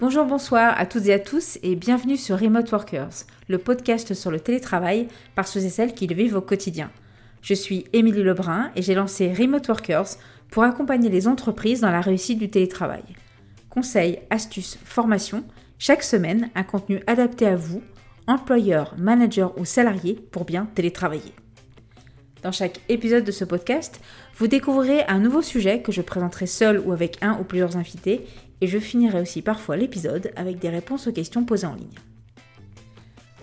Bonjour, bonsoir à toutes et à tous et bienvenue sur Remote Workers, le podcast sur le télétravail par ceux et celles qui le vivent au quotidien. Je suis Émilie Lebrun et j'ai lancé Remote Workers pour accompagner les entreprises dans la réussite du télétravail. Conseils, astuces, formations, chaque semaine un contenu adapté à vous, employeurs, managers ou salariés pour bien télétravailler. Dans chaque épisode de ce podcast, vous découvrirez un nouveau sujet que je présenterai seul ou avec un ou plusieurs invités et je finirai aussi parfois l'épisode avec des réponses aux questions posées en ligne.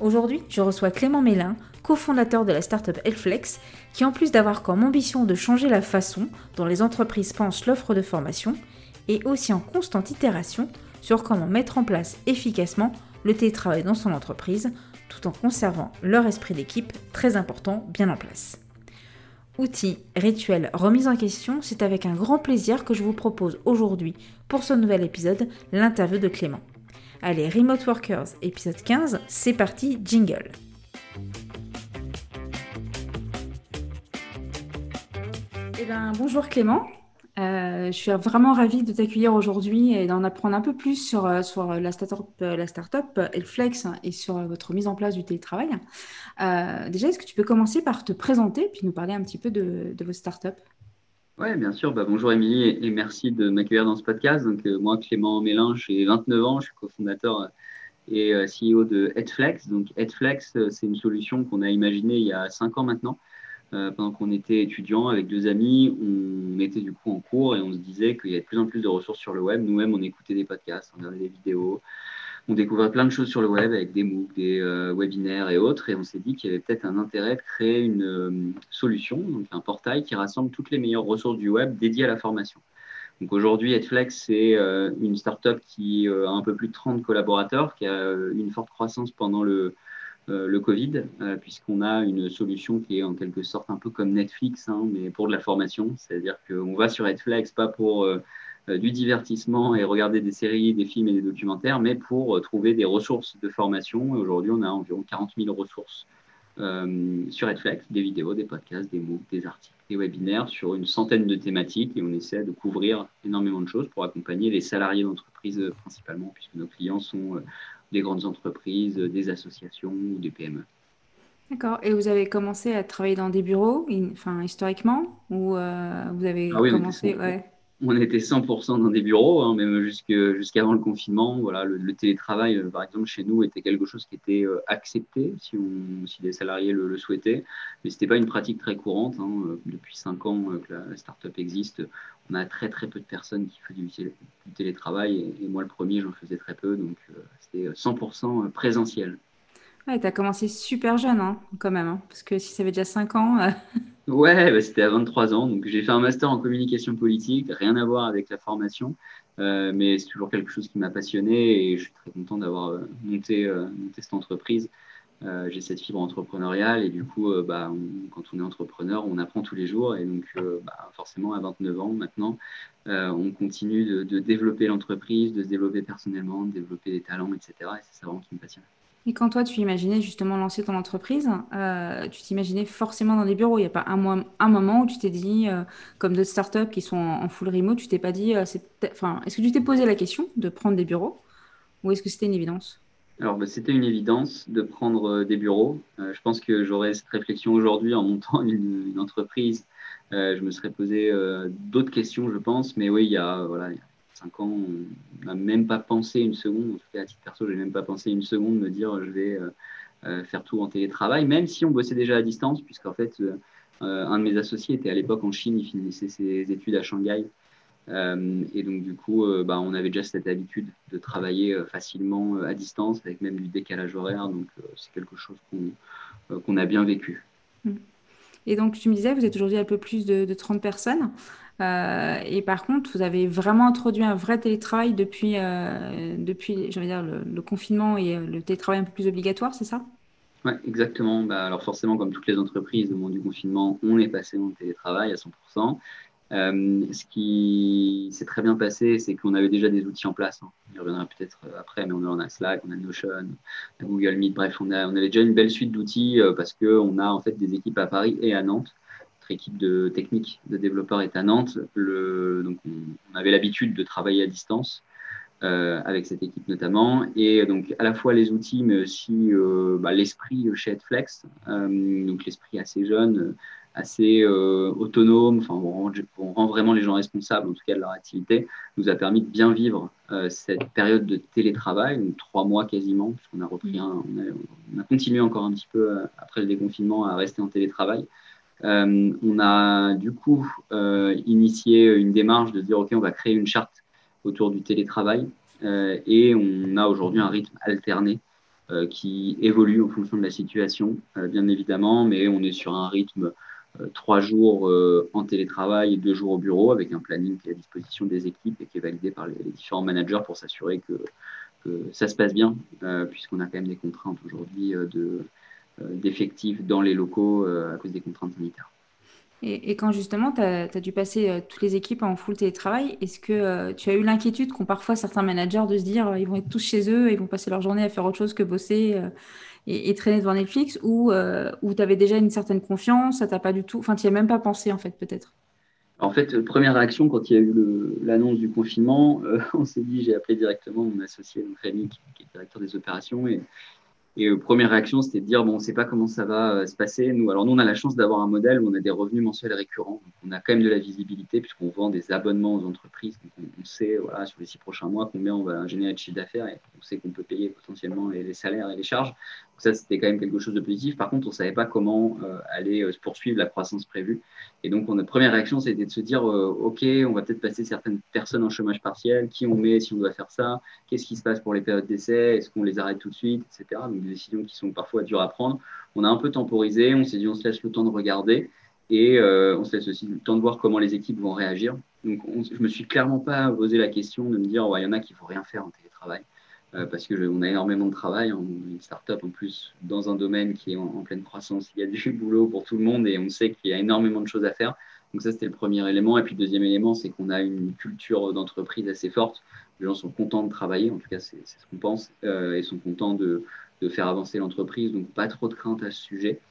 Aujourd'hui, je reçois Clément Mélin, cofondateur de la startup Elflex, qui en plus d'avoir comme ambition de changer la façon dont les entreprises pensent l'offre de formation, est aussi en constante itération sur comment mettre en place efficacement le télétravail dans son entreprise, tout en conservant leur esprit d'équipe très important bien en place. Outils, rituels, remise en question, c'est avec un grand plaisir que je vous propose aujourd'hui, pour ce nouvel épisode, l'interview de Clément. Allez, Remote Workers, épisode 15, c'est parti, jingle. Eh ben, bonjour Clément. Euh, je suis vraiment ravie de t'accueillir aujourd'hui et d'en apprendre un peu plus sur, euh, sur la startup, euh, la startup Elflex et sur votre mise en place du télétravail. déjà, est-ce que tu peux commencer par te présenter puis nous parler un petit peu de, de votre startup? Oui, bien sûr. Bah, bonjour Émilie et, merci de m'accueillir dans ce podcast. Donc, moi, Clément Mélin, j'ai 29 ans, je suis cofondateur et CEO de Headflex. Donc, Headflex, c'est une solution qu'on a imaginée il y a 5 ans maintenant euh, pendant qu'on était étudiant avec deux amis, on était du coup en cours et on se disait qu'il y avait de plus en plus de ressources sur le web. Nous-mêmes, on écoutait des podcasts, on regardait des vidéos, on découvrait plein de choses sur le web avec des MOOC, des euh, webinaires et autres. Et on s'est dit qu'il y avait peut-être un intérêt de créer une euh, solution, donc un portail qui rassemble toutes les meilleures ressources du web dédiées à la formation. Donc aujourd'hui, Edflex, c'est une startup qui a un peu plus de 30 collaborateurs, qui a une forte croissance pendant le, le Covid, euh, puisqu'on a une solution qui est en quelque sorte un peu comme Netflix, hein, mais pour de la formation. C'est-à-dire qu'on va sur Netflix pas pour euh, du divertissement et regarder des séries, des films et des documentaires, mais pour trouver des ressources de formation. Aujourd'hui, on a environ 40 000 ressources sur Netflix, des vidéos, des podcasts, des MOOC, des articles, des webinaires sur une centaine de thématiques et on essaie de couvrir énormément de choses pour accompagner les salariés d'entreprise principalement, puisque nos clients sont des grandes entreprises, des associations ou des PME. D'accord. Et vous avez commencé à travailler dans des bureaux, enfin historiquement, ou euh, vous avez ah oui, commencé on était 100% dans des bureaux, hein, même jusqu'avant le confinement. Voilà, le, télétravail, euh, par exemple, chez nous, était quelque chose qui était euh, accepté si, on, si les salariés le, souhaitaient, mais ce n'était pas une pratique très courante. Hein. Depuis cinq ans que la, startup existe, on a très très peu de personnes qui font du, télétravail, et, moi le premier, j'en faisais très peu, donc c'était 100% présentiel. Ouais, tu as commencé super jeune, hein, quand même, hein, parce que si ça fait déjà 5 ans. Euh, ouais, bah, c'était à 23 ans. Donc, j'ai fait un master en communication politique, rien à voir avec la formation, euh, mais c'est toujours quelque chose qui m'a passionné et je suis très content d'avoir euh, monté, monté, cette entreprise. J'ai cette fibre entrepreneuriale et du coup, bah, quand on est entrepreneur, on apprend tous les jours et donc, bah, forcément, à 29 ans maintenant, on continue de, développer l'entreprise, de se développer personnellement, de développer des talents, etc. Et c'est ça vraiment qui me passionne. Et quand toi, tu imaginais justement lancer ton entreprise, euh, tu t'imaginais forcément dans des bureaux? Il n'y a pas un, moment où tu t'es dit, euh, comme d'autres startups qui sont en, full remote, tu t'es pas dit, euh, est-ce que tu t'es posé la question de prendre des bureaux? Ou est-ce que c'était une évidence? Alors, bah, c'était une évidence de prendre des bureaux. je pense que j'aurais cette réflexion aujourd'hui en montant une, entreprise. je me serais posé d'autres questions, je pense. Mais oui, il y a, voilà, 5 ans, on n'a même pas pensé une seconde, en tout cas à titre perso, je n'ai même pas pensé une seconde me dire je vais euh, euh, faire tout en télétravail, même si on bossait déjà à distance, puisqu'en fait, euh, un de mes associés était à l'époque en Chine, il finissait ses études à Shanghai. Et donc, du coup, bah, on avait déjà cette habitude de travailler facilement à distance, avec même du décalage horaire. Donc, c'est quelque chose qu'on a bien vécu. Et donc, tu me disais, vous êtes aujourd'hui un peu plus de, de 30 personnes. Euh, et par contre, vous avez vraiment introduit un vrai télétravail depuis, euh, depuis dire, le, confinement et euh, le télétravail un peu plus obligatoire, c'est ça? Oui, exactement. Bah, alors forcément, comme toutes les entreprises au moment du confinement, on est passé en télétravail à 100%. Ce qui s'est très bien passé, c'est qu'on avait déjà des outils en place. Hein. On y reviendra peut-être après, mais on en a Slack, on a Notion, on a Google Meet, bref, on, a, avait déjà une belle suite d'outils parce qu'on a en fait des équipes à Paris et à Nantes équipe de technique de développeurs est à Nantes. Donc on, avait l'habitude de travailler à distance. avec cette équipe notamment. Et donc, à la fois les outils, mais aussi bah, l'esprit chez Headflex, donc l'esprit assez jeune, assez euh, autonome, enfin, on rend, vraiment les gens responsables, en tout cas de leur activité, nous a permis de bien vivre euh, cette période de télétravail, donc trois mois quasiment, puisqu'on a repris un, on a, continué encore un petit peu euh, après le déconfinement à rester en télétravail. on a du coup initié une démarche de dire, OK, on va créer une charte autour du télétravail et on a aujourd'hui un rythme alterné qui évolue en fonction de la situation, bien évidemment, mais on est sur un rythme trois jours euh, en télétravail et deux jours au bureau avec un planning qui est à disposition des équipes et qui est validé par les, différents managers pour s'assurer que, ça se passe bien, euh, puisqu'on a quand même des contraintes aujourd'hui d'effectifs dans les locaux à cause des contraintes sanitaires. Et, quand justement tu as, dû passer toutes les équipes en full télétravail, est-ce que tu as eu l'inquiétude qu'ont parfois certains managers de se dire ils vont être tous chez eux, ils vont passer leur journée à faire autre chose que bosser et, traîner devant Netflix ou euh, tu avais déjà une certaine confiance, ça t'a pas du tout, enfin tu n'y as même pas pensé en fait peut-être En fait, euh, première réaction quand il y a eu l'annonce du confinement, euh, on s'est dit, j'ai appelé directement mon associé, donc Rémi, qui, est directeur des opérations, et et première réaction, c'était de dire bon, on ne sait pas comment ça va se passer. Nous, alors nous, on a la chance d'avoir un modèle où on a des revenus mensuels récurrents. Donc, on a quand même de la visibilité puisqu'on vend des abonnements aux entreprises. Donc, on, sait voilà, sur les six prochains mois combien on va générer de chiffre d'affaires et on sait qu'on peut payer potentiellement les, salaires et les charges. Donc, ça, c'était quand même quelque chose de positif. Par contre, on ne savait pas comment euh, aller se poursuivre la croissance prévue. Et donc, notre première réaction, c'était de se dire OK, on va peut-être passer certaines personnes en chômage partiel. Qui on met si on doit faire ça? Qu'est-ce qui se passe pour les périodes d'essai? Est-ce qu'on les arrête tout de suite, etc des décisions qui sont parfois dures à prendre. On a un peu temporisé, on s'est dit on se laisse le temps de regarder et euh, on se laisse aussi le temps de voir comment les équipes vont réagir. Donc je me suis clairement pas posé la question de me dire il y en a qui ne vont rien faire en télétravail euh, parce que on a énormément de travail, on une start-up en plus dans un domaine qui est en, pleine croissance, il y a du boulot pour tout le monde et on sait qu'il y a énormément de choses à faire. Donc ça, c'était le premier élément. Et puis le deuxième élément, c'est qu'on a une culture d'entreprise assez forte. Les gens sont contents de travailler, en tout cas, c'est ce qu'on pense, euh, et sont contents de, faire avancer l'entreprise. Donc, pas trop de crainte à ce sujet.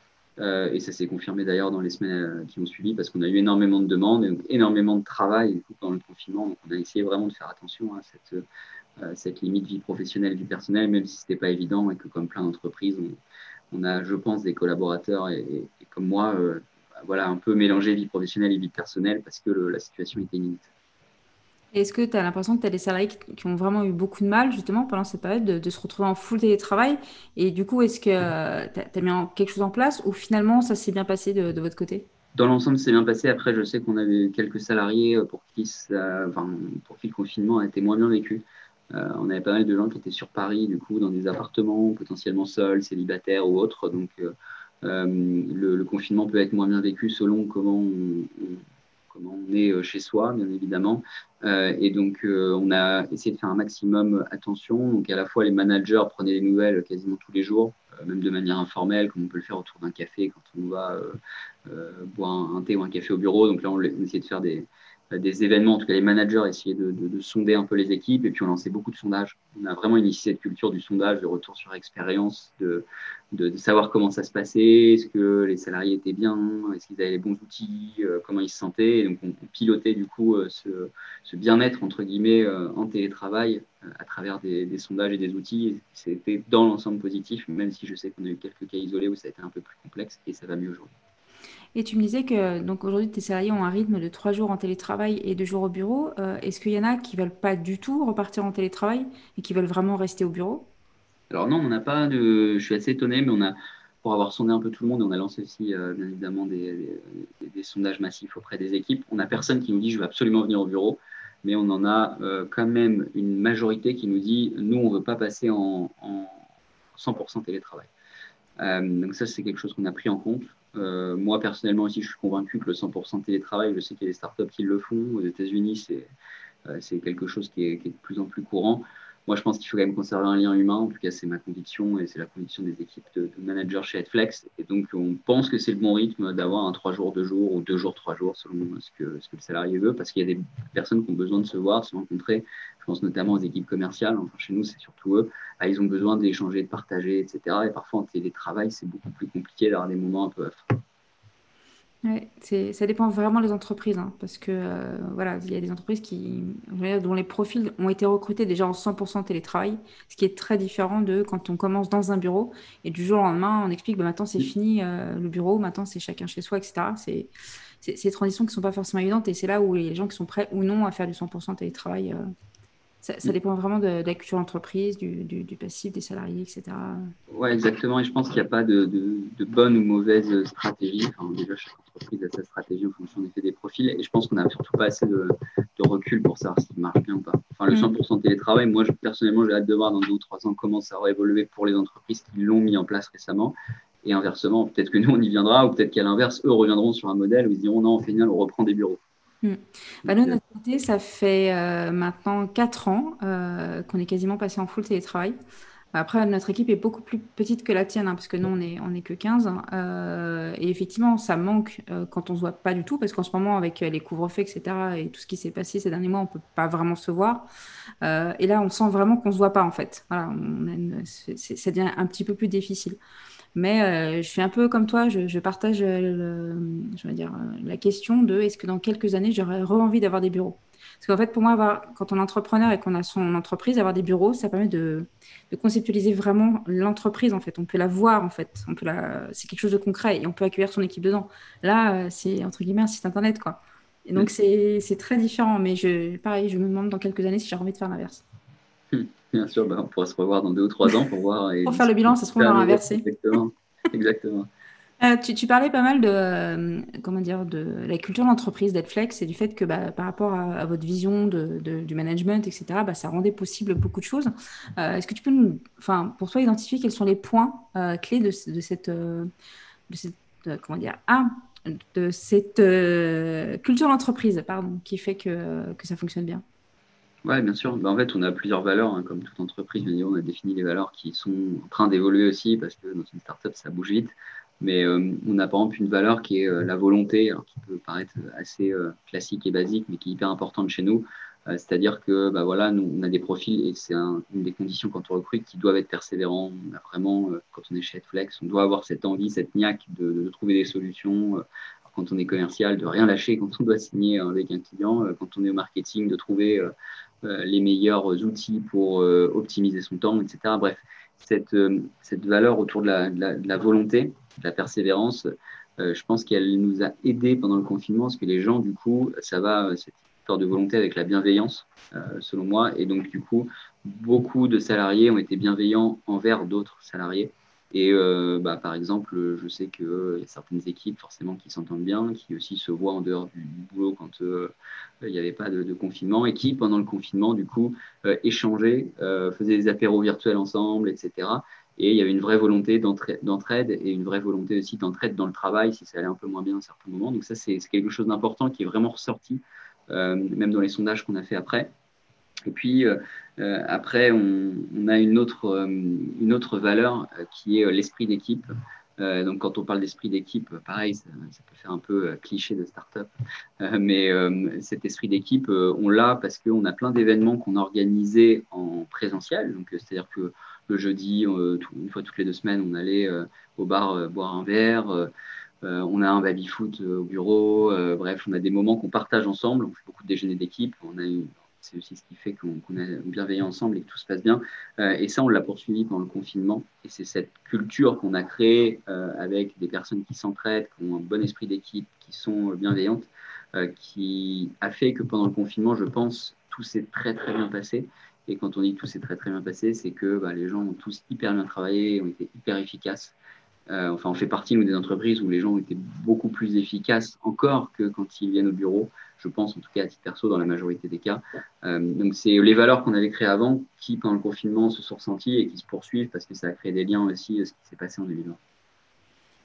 Euh, et ça s'est confirmé d'ailleurs dans les semaines euh, qui ont suivi parce qu'on a eu énormément de demandes et donc énormément de travail du coup, pendant le confinement. Donc, on a essayé vraiment de faire attention à cette, euh, cette limite vie professionnelle, vie personnelle, même si ce n'était pas évident et que, comme plein d'entreprises, on, a, je pense, des collaborateurs et, comme moi, voilà, un peu mélangé vie professionnelle et vie personnelle parce que la situation était inédite. Est-ce que tu as l'impression que tu as des salariés qui, ont vraiment eu beaucoup de mal, justement, pendant cette période, de, se retrouver en full télétravail? Et du coup, est-ce que tu as, mis quelque chose en place ou finalement, ça s'est bien passé de, votre côté? Dans l'ensemble, c'est bien passé. Après, je sais qu'on avait quelques salariés euh, pour qui, pour qui le confinement a été moins bien vécu. Euh, on avait pas mal de gens qui étaient sur Paris, du coup, dans des appartements, potentiellement seuls, célibataires ou autres. Donc, euh, le, confinement peut être moins bien vécu selon comment on est euh, chez soi, bien évidemment. Euh, et donc, euh, on a essayé de faire un maximum attention. Donc, à la fois, les managers prenaient les nouvelles quasiment tous les jours, même de manière informelle, comme on peut le faire autour d'un café quand on va boire un, thé ou un café au bureau. Donc là, on, essayait de faire des, euh, des événements, en tout cas les managers essayaient de, de, sonder un peu les équipes et puis on lançait beaucoup de sondages. On a vraiment initié cette culture du sondage, de retour sur expérience, de, savoir comment ça se passait, est-ce que les salariés étaient bien, est-ce qu'ils avaient les bons outils, euh, comment ils se sentaient. Et donc on, pilotait du coup euh, ce, bien-être entre guillemets en télétravail à travers des, sondages et des outils. C'était dans l'ensemble positif, même si je sais qu'on a eu quelques cas isolés où ça a été un peu plus complexe et ça va mieux aujourd'hui. Et tu me disais que donc aujourd'hui, tes salariés ont un rythme de trois jours en télétravail et deux jours au bureau. Euh, est-ce qu'il y en a qui veulent pas du tout repartir en télétravail et qui veulent vraiment rester au bureau? Alors non, on n'a pas de. Je suis assez étonné, mais on a, pour avoir sondé un peu tout le monde, on a lancé aussi euh, bien évidemment des, sondages massifs auprès des équipes. On n'a personne qui nous dit je veux absolument venir au bureau, mais on en a euh, quand même une majorité qui nous dit nous on veut pas passer en, en 100% télétravail. donc ça c'est quelque chose qu'on a pris en compte. Euh, moi, personnellement aussi, je suis convaincu que le 100% télétravail, je sais qu'il y a des startups qui le font. Aux États-Unis, c'est euh, quelque chose qui est, qui est, de plus en plus courant. Moi, je pense qu'il faut quand même conserver un lien humain. En tout cas, c'est ma conviction et c'est la conviction des équipes de, managers chez Headflex. Et donc, on pense que c'est le bon rythme d'avoir un 3 jours, 2 jours ou 2 jours, 3 jours selon ce que, ce que le salarié veut parce qu'il y a des personnes qui ont besoin de se voir, de se rencontrer. Je pense notamment aux équipes commerciales. Enfin, chez nous, c'est surtout eux. Ah, ils ont besoin d'échanger, de partager, etc. Et parfois, en télétravail, c'est beaucoup plus compliqué d'avoir des moments un peu off. Ouais, ça dépend vraiment des entreprises, hein, parce que euh, voilà, il y a des entreprises qui, dont les profils ont été recrutés déjà en 100% télétravail, ce qui est très différent de quand on commence dans un bureau et du jour au lendemain, on explique bah, maintenant c'est fini euh, le bureau, maintenant c'est chacun chez soi, etc. C'est ces transitions qui ne sont pas forcément évidentes et c'est là où les gens qui sont prêts ou non à faire du 100% télétravail euh, ça, dépend vraiment de, la culture d'entreprise, du, du, passif des salariés, etc. Oui, exactement. Et je pense qu'il n'y a pas de, de, bonne ou mauvaise stratégie. Enfin, déjà, chaque entreprise a sa stratégie en fonction des, des profils. Et je pense qu'on n'a surtout pas assez de, recul pour savoir si ça marche bien ou pas. Enfin, le 100% mm. télétravail, moi, personnellement, j'ai hâte de voir dans deux ou trois ans comment ça va évoluer pour les entreprises qui l'ont mis en place récemment. Et inversement, peut-être que nous, on y viendra, ou peut-être qu'à l'inverse, eux reviendront sur un modèle où ils diront non, au final, on reprend des bureaux. Mm. Bah, nous, notre côté, ça fait euh, maintenant 4 ans euh, qu'on est quasiment passé en full télétravail. Après, notre équipe est beaucoup plus petite que la tienne, hein, parce que nous, on n'est on est que 15. Euh, et effectivement, ça manque quand on se voit pas du tout, parce qu'en ce moment, avec les couvre-feux, etc., et tout ce qui s'est passé ces derniers mois, on peut pas vraiment se voir. et là, on sent vraiment qu'on se voit pas, en fait. Voilà, ça devient un petit peu plus difficile. Mais euh, je suis un peu comme toi, je, partage euh, je veux dire, euh, la question de est-ce que dans quelques années, j'aurais envie d'avoir des bureaux? Parce qu'en fait, pour moi, quand on est entrepreneur et qu'on a son entreprise, avoir des bureaux, ça permet de, conceptualiser vraiment l'entreprise, en fait. On peut la voir, en fait. On peut la... C'est quelque chose de concret et on peut accueillir son équipe dedans. Là, c'est, entre guillemets, un site Internet, quoi. Et donc, c'est, très différent. Mais je, pareil, je me demande dans quelques années si j'ai envie de faire l'inverse. Bien sûr, bah, on pourra se revoir dans deux ou trois ans pour voir. Et pour faire le bilan, ça se trouve dans inversé. Exactement. Exactement. Euh, tu, parlais pas mal de, euh, comment dire, de la culture d'entreprise d'Edflex et du fait que bah, par rapport à, votre vision de, du management, etc., bah, ça rendait possible beaucoup de choses. Euh, est-ce que tu peux, nous, pour toi, identifier quels sont les points clés de, cette, cette comment dire, ah, de cette culture d'entreprise, pardon, qui fait que, que ça fonctionne bien? Oui, bien sûr. Bah, en fait, on a plusieurs valeurs, hein, comme toute entreprise. on a défini les valeurs qui sont en train d'évoluer aussi, parce que dans une startup, ça bouge vite. Mais euh, on a par exemple une valeur qui est euh, la volonté, qui peut paraître assez euh, classique et basique, mais qui est hyper importante chez nous. C'est-à-dire que bah, voilà, nous, on a des profils et c'est une des conditions quand on recrute qui doivent être persévérants. On a vraiment, quand on est chez Flex, on doit avoir cette envie, cette niaque de, trouver des solutions. quand on est commercial, de rien lâcher quand on doit signer avec un client. Quand on est au marketing, de trouver les meilleurs outils pour euh, optimiser son temps, etc. Bref, cette, euh, cette valeur autour de la, de, la, volonté, de la persévérance, je pense qu'elle nous a aidés pendant le confinement, parce que les gens, du coup, ça va, cette histoire de volonté avec la bienveillance, selon moi, et donc, du coup, beaucoup de salariés ont été bienveillants envers d'autres salariés. Et euh, bah, par exemple, je sais qu'il y a certaines équipes forcément qui s'entendent bien, qui aussi se voient en dehors du, boulot quand euh, il n'y avait pas de, confinement, et qui, pendant le confinement, du coup, euh, échangeaient, faisaient des apéros virtuels ensemble, etc. Et il y avait une vraie volonté d'entraide et une vraie volonté aussi d'entraide dans le travail si ça allait un peu moins bien à certains moments. Donc ça, c'est quelque chose d'important qui est vraiment ressorti, même dans les sondages qu'on a fait après. Et puis, euh, euh, après, on, a une autre, euh, une autre valeur qui est l'esprit d'équipe. donc, quand on parle d'esprit d'équipe, pareil, ça, peut faire un peu cliché de start-up, mais cet esprit d'équipe, on l'a parce qu'on a plein d'événements qu'on a organisés en présentiel. C'est-à-dire que le jeudi, une fois toutes les deux semaines, on allait au bar boire un verre. on a un baby-foot au bureau. bref, on a des moments qu'on partage ensemble. On fait beaucoup de déjeuners d'équipe. On a une, c'est aussi ce qui fait qu'on est bienveillant ensemble et que tout se passe bien. Euh, et ça, on l'a poursuivi pendant le confinement. Et c'est cette culture qu'on a créée euh, avec des personnes qui s'entraident, qui ont un bon esprit d'équipe, qui sont bienveillantes, euh, qui a fait que pendant le confinement, je pense, tout s'est très très bien passé. Et quand on dit tout s'est très très bien passé, c'est que bah, les gens ont tous hyper bien travaillé, ont été hyper efficaces. Enfin, on fait partie, nous, des entreprises où les gens été beaucoup plus efficaces encore que quand ils viennent au bureau je pense, en tout cas à titre perso, dans la majorité des cas. Euh, donc, c'est les valeurs qu'on avait créées avant qui, pendant le confinement, se sont ressenties et qui se poursuivent parce que ça a créé des liens aussi, euh, ce qui s'est passé en 2020.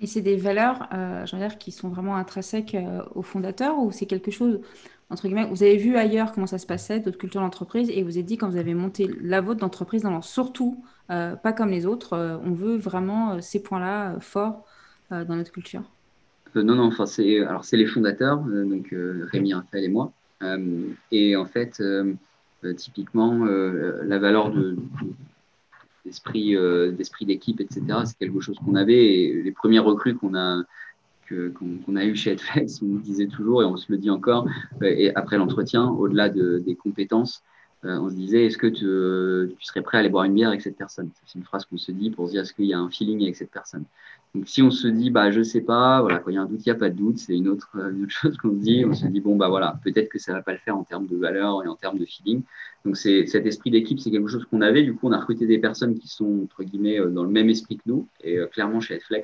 Et c'est des valeurs, euh, dire, qui sont vraiment intrinsèques euh, aux fondateurs ou c'est quelque chose, entre guillemets, vous avez vu ailleurs comment ça se passait, d'autres cultures d'entreprise, et vous avez dit quand vous avez monté la vôtre d'entreprise, non, surtout, pas comme les autres, on veut vraiment ces points-là forts dans notre culture euh, non, non, enfin, c'est, alors c'est les fondateurs, euh, donc euh, Rémi, Raphaël et moi. et en fait, typiquement, la valeur de, d'esprit, d'équipe, etc., c'est quelque chose qu'on avait. Les premiers recrues qu'on a, qu'on a eu chez Edflex, on nous disait toujours, et on se le dit encore, et après l'entretien, au-delà de, des compétences, on se disait, est-ce que tu, tu, serais prêt à aller boire une bière avec cette personne? C'est une phrase qu'on se dit pour se dire, est-ce qu'il y a un feeling avec cette personne? Donc, si on se dit, bah, je sais pas, voilà, quand il y a un doute, il n'y a pas de doute, c'est une autre, chose qu'on se dit. On se dit, bon, bah, voilà, peut-être que ça va pas le faire en termes de valeur et en termes de feeling. Donc, cet esprit d'équipe, c'est quelque chose qu'on avait. Du coup, on a recruté des personnes qui sont, entre guillemets, euh, dans le même esprit que nous. Et euh, clairement, chez euh,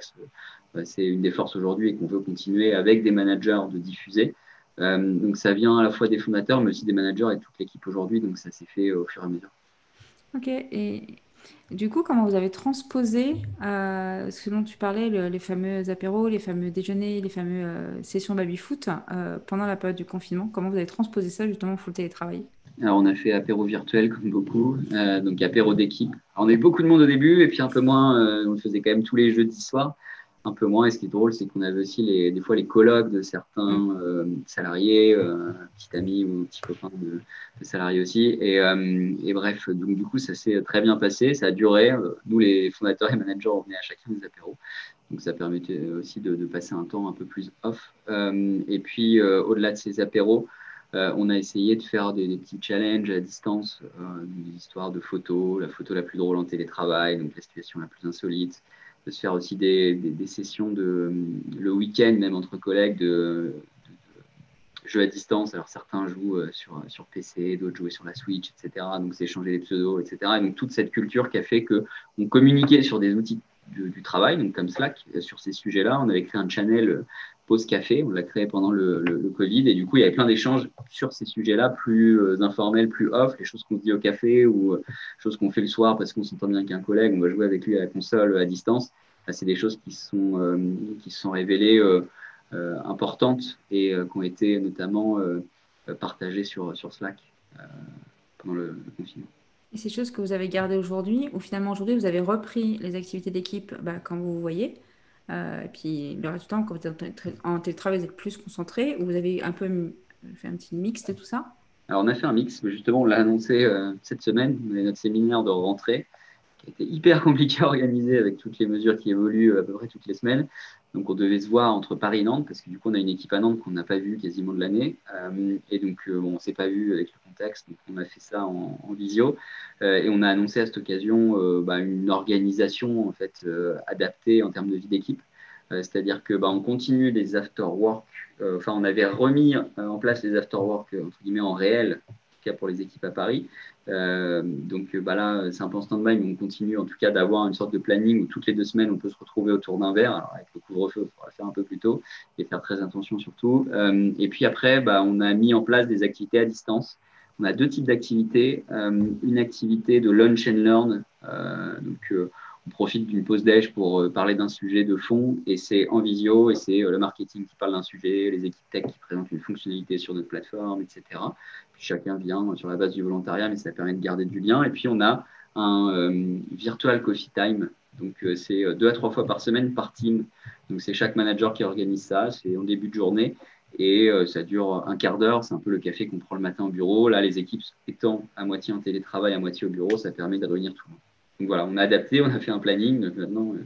bah, c'est une des forces aujourd'hui et qu'on veut continuer avec des managers de diffuser. donc, ça vient à la fois des fondateurs, mais aussi des managers et toute l'équipe aujourd'hui. Donc, ça s'est fait au fur et à mesure. Ok. Et du coup, comment vous avez transposé euh, ce dont tu parlais, les fameux apéros, les fameux déjeuners, les fameuses euh, sessions baby-foot euh, pendant la période du confinement? Comment vous avez transposé ça justement full télétravail? Alors, on a fait apéro virtuel comme beaucoup, donc apéro d'équipe. On a eu beaucoup de monde au début et puis un peu moins, on le faisait quand même tous les jeudis soirs un peu moins. Et ce qui est drôle, c'est qu'on avait aussi les, des fois les colloques de certains mm. euh, salariés, euh, petit ami ou petit copain de, salariés aussi. Et, euh, et, bref, donc du coup, ça s'est très bien passé, ça a duré. Nous, les fondateurs et managers, on venait à chacun des apéros. Donc ça permettait aussi de, de, passer un temps un peu plus off. et puis, au-delà de ces apéros, on a essayé de faire des, des petits challenges à distance, des histoires de photos, la photo la plus drôle en télétravail, donc la situation la plus insolite, de se faire aussi des, des, sessions de, le week-end, même entre collègues, de, jeux à distance. Alors certains jouent euh, sur, sur PC, d'autres jouaient sur la Switch, etc. Donc c'est échanger les pseudos, etc. Et donc toute cette culture qui a fait qu'on communiquait sur des outils du, travail, donc comme Slack, sur ces sujets-là. On avait créé un channel pause café. On l'a créé pendant le, Covid. Et du coup, il y avait plein d'échanges sur ces sujets-là, plus euh, informels, plus off, les choses qu'on se dit au café ou euh, choses qu'on fait le soir parce qu'on s'entend bien avec un collègue, on va jouer avec lui à la console à distance. c'est des choses qui sont, euh, sont révélées importantes et qui ont été notamment partagées sur, sur Slack pendant le, confinement. Et ces choses que vous avez gardées aujourd'hui, ou finalement aujourd'hui, vous avez repris les activités d'équipe bah, quand vous voyez euh, et puis le reste du temps, quand vous êtes en télétravail, vous êtes plus concentré ou vous avez un peu fait un petit mix de tout ça? Alors on a fait un mix, justement on l'a annoncé euh, cette semaine, on a notre séminaire de rentrée qui a été hyper compliqué à organiser avec toutes les mesures qui évoluent euh, à peu près toutes les semaines. Donc on devait se voir entre Paris et Nantes parce que du coup on a une équipe à Nantes qu'on n'a pas vue quasiment de l'année et donc on on s'est pas vu avec le contexte, donc on a fait ça en, visio et on a annoncé à cette occasion bah, une organisation en fait adaptée en termes de vie d'équipe. Euh, c'est-à-dire que bah, on continue les after work. Euh, enfin, on avait remis euh, en place les after work entre guillemets en réel, en tout cas pour les équipes à Paris. Donc bah, là, c'est un peu en stand-by, mais on continue en tout cas d'avoir une sorte de planning où toutes les deux semaines, on peut se retrouver autour d'un verre. Alors avec le couvre-feu, il faudra faire un peu plus tôt et faire très attention surtout. et puis après, bah, on a mis en place des activités à distance. On a deux types d'activités. une activité de lunch and learn. donc on profite d'une pause déj pour euh, parler d'un sujet de fond et c'est en visio et c'est euh, le marketing qui parle d'un sujet, les équipes tech qui présentent une fonctionnalité sur notre plateforme, etc. Puis chacun vient sur la base du volontariat, mais ça permet de garder du lien. Et puis on a un euh, virtual coffee time. Donc c'est deux à trois fois par semaine par team. Donc c'est chaque manager qui organise ça. C'est en début de journée et ça dure un quart d'heure. C'est un peu le café qu'on prend le matin au bureau. Là, les équipes étant à moitié en télétravail, à moitié au bureau, ça permet de tout le monde. Donc voilà, on a adapté, on a fait un planning. Donc maintenant, euh,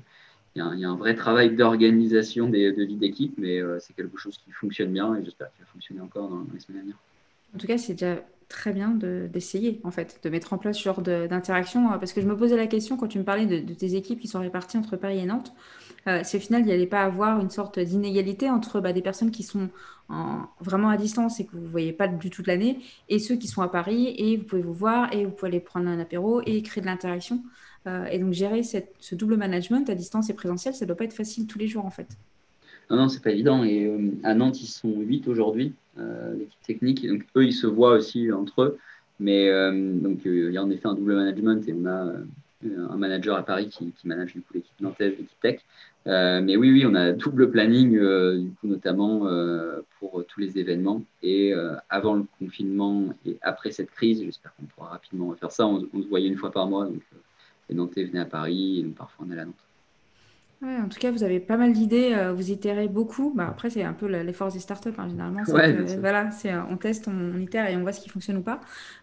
il y, a un vrai travail d'organisation de vie d'équipe, mais euh, c'est quelque chose qui fonctionne bien et j'espère qu'il va fonctionner encore dans, les semaines à venir. En tout cas, c'est déjà très bien d'essayer, en fait, de mettre en place ce genre d'interaction. Euh, parce que je me posais la question quand tu me parlais de, tes équipes qui sont réparties entre Paris et Nantes. Euh, si au final, il n'y allait pas avoir une sorte d'inégalité entre bah, des personnes qui sont vraiment à distance et que vous ne voyez pas du tout l'année, et ceux qui sont à Paris et vous pouvez vous voir et vous pouvez aller prendre un apéro et créer de l'interaction. Euh, et donc, gérer ce double management à distance et présentiel, ça ne doit pas être facile tous les jours, en fait. Non, non, c'est pas évident. Et euh, à Nantes, ils sont 8 aujourd'hui, l'équipe technique. donc, eux, ils se voient aussi entre eux. Mais donc, il y a en effet un double management et on a un manager à Paris qui, manage du coup l'équipe nantaise, l'équipe tech. Euh, mais oui, oui, on a double planning, euh, du coup, notamment euh, pour tous les événements. Et avant le confinement et après cette crise, j'espère qu'on pourra rapidement faire ça. On, se voyait une fois par mois. Donc, les Nantais venaient à Paris et donc parfois on est à Nantes en tout cas, vous avez pas mal d'idées, euh, vous itérez beaucoup. Bah, après, c'est un peu l'effort des startups, hein, généralement. voilà, c'est, on teste, on, itère et on voit ce qui fonctionne ou pas.